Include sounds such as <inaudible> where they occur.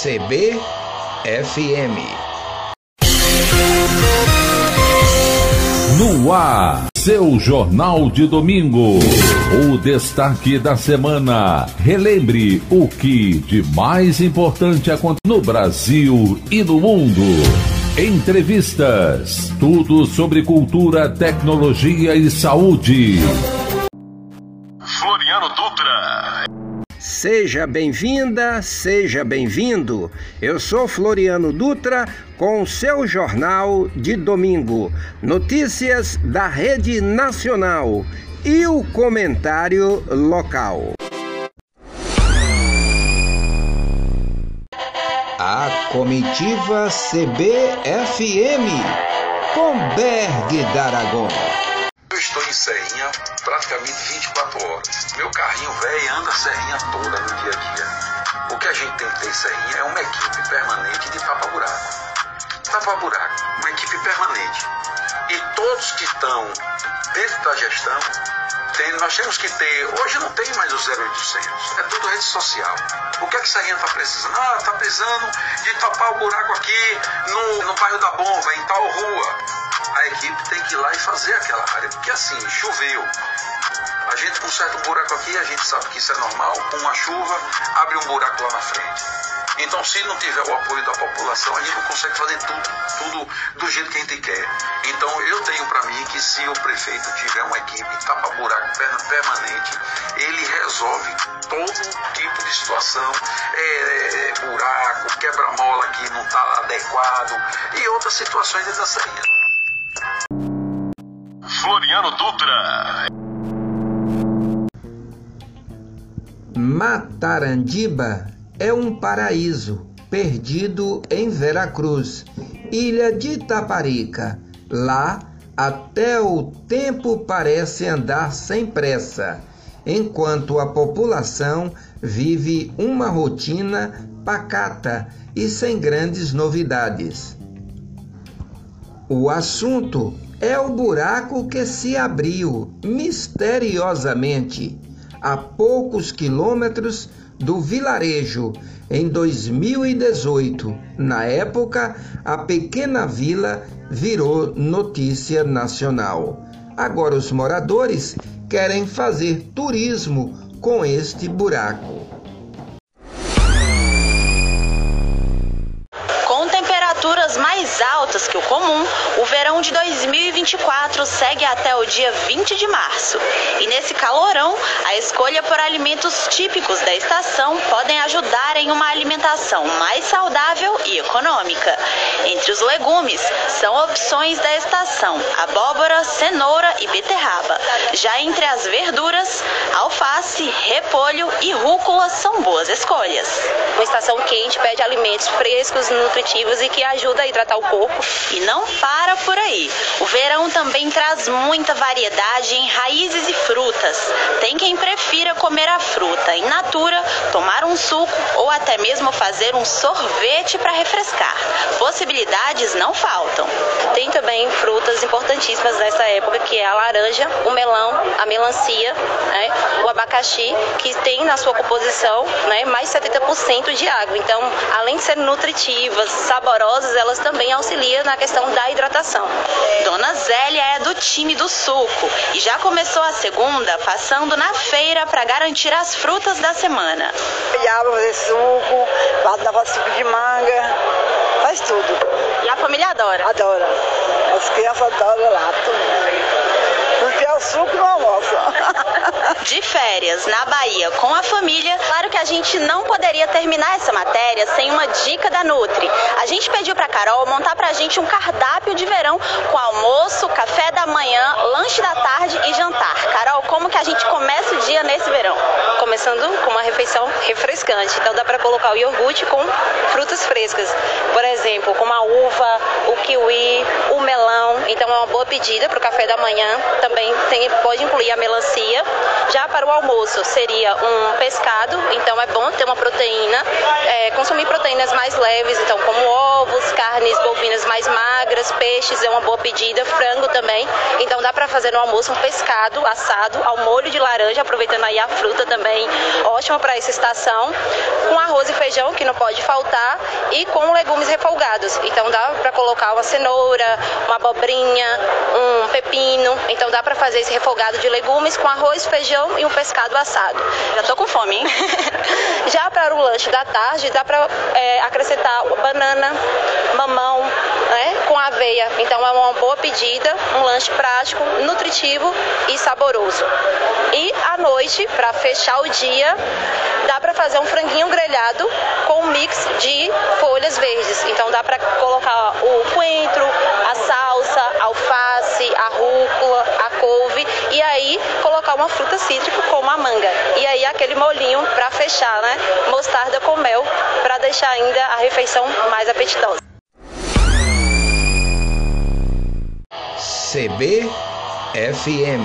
CBFM. No ar, seu Jornal de Domingo. O destaque da semana. Relembre o que de mais importante acontece no Brasil e no mundo. Entrevistas. Tudo sobre cultura, tecnologia e saúde. Seja bem-vinda, seja bem-vindo. Eu sou Floriano Dutra com o seu jornal de domingo. Notícias da Rede Nacional e o comentário local. A comitiva CBFM com Berg D'Aragon. Eu estou em Serrinha praticamente 24 Meu carrinho velho anda Serrinha toda no dia a dia. O que a gente tem que ter Serrinha é uma equipe permanente de tapa-buraco. Tapa-buraco, uma equipe permanente. E todos que estão dentro da gestão, tem, nós temos que ter. Hoje não tem mais o 0800, é tudo rede social. O que é que Serrinha está precisando? Ah, está precisando de tapar o buraco aqui no, no bairro da Bomba, em tal rua a equipe tem que ir lá e fazer aquela área. Porque assim, choveu. A gente conserta um buraco aqui, a gente sabe que isso é normal, com uma chuva, abre um buraco lá na frente. Então, se não tiver o apoio da população, a gente não consegue fazer tudo, tudo do jeito que a gente quer. Então, eu tenho para mim que se o prefeito tiver uma equipe tapa-buraco permanente, ele resolve todo tipo de situação, é, é, buraco, quebra-mola que não está adequado e outras situações dessa saída. Floriano Dutra. Matarandiba é um paraíso perdido em Veracruz, ilha de Itaparica. Lá, até o tempo parece andar sem pressa, enquanto a população vive uma rotina pacata e sem grandes novidades. O assunto é o buraco que se abriu misteriosamente a poucos quilômetros do vilarejo em 2018. Na época, a pequena vila virou notícia nacional. Agora os moradores querem fazer turismo com este buraco. Altas que o comum, o verão de 2024 segue até o dia 20 de março. E nesse calorão, a escolha por alimentos típicos da estação podem ajudar em uma alimentação mais saudável e econômica. Entre os legumes, são opções da estação abóbora, cenoura e beterraba. Já entre as verduras, alface, repolho e rúcula são boas escolhas. Uma estação quente pede alimentos frescos, nutritivos e que ajudam a hidratar o corpo. E não para por aí. O verão também traz muita variedade em raízes e frutas. Tem quem prefira comer a fruta in natura, tomar um suco ou até mesmo fazer um sorvete para refrescar. Possibilidades não faltam. Tem também frutas importantíssimas nessa época, que é a laranja, o melão, a melancia, né, o abacaxi, que tem na sua composição né, mais 70% de água. Então, além de serem nutritivas, saborosas, elas também auxilia na questão da hidratação. Dona Zélia é do time do suco e já começou a segunda passando na feira para garantir as frutas da semana. Piaba, fazer suco, dar suco de manga, faz tudo. E a família adora? Adora. As crianças adoram lá. Porque é o suco no almoço. <laughs> De férias na Bahia com a família, claro que a gente não poderia terminar essa matéria sem uma dica da Nutri. A gente pediu para Carol montar pra gente um cardápio de verão com almoço, café da manhã, lanche da tarde e jantar. Carol, como que a gente começa o dia nesse? Começando com uma refeição refrescante. Então dá para colocar o iogurte com frutas frescas. Por exemplo, como a uva, o kiwi, o melão. Então é uma boa pedida para o café da manhã. Também tem, pode incluir a melancia. Já para o almoço seria um pescado, então é bom ter uma proteína, é, consumir proteínas mais leves, então como ovos, carne carnes bovinas mais magras, peixes é uma boa pedida, frango também. Então dá para fazer no almoço um pescado assado ao molho de laranja, aproveitando aí a fruta também, ótimo para essa estação, com arroz e feijão que não pode faltar e com legumes refolgados. Então dá para colocar uma cenoura, uma abobrinha, um pepino. Então dá para fazer esse refogado de legumes com arroz, feijão e um pescado assado. Já tô com fome, hein? <laughs> Já para o lanche da tarde dá para é, acrescentar banana, mamão, né, com aveia. Então é uma boa pedida, um lanche prático, nutritivo e saboroso. E à noite, para fechar o dia, dá para fazer um franguinho grelhado com um mix de folhas verdes. Então dá para colocar o coentro, a salsa, a alface, a rúcula, a couve e aí colocar uma fruta cítrica como a manga. E aí aquele molinho para fechar, né? Mostarda com mel para deixar ainda a refeição mais apetitosa. CBFM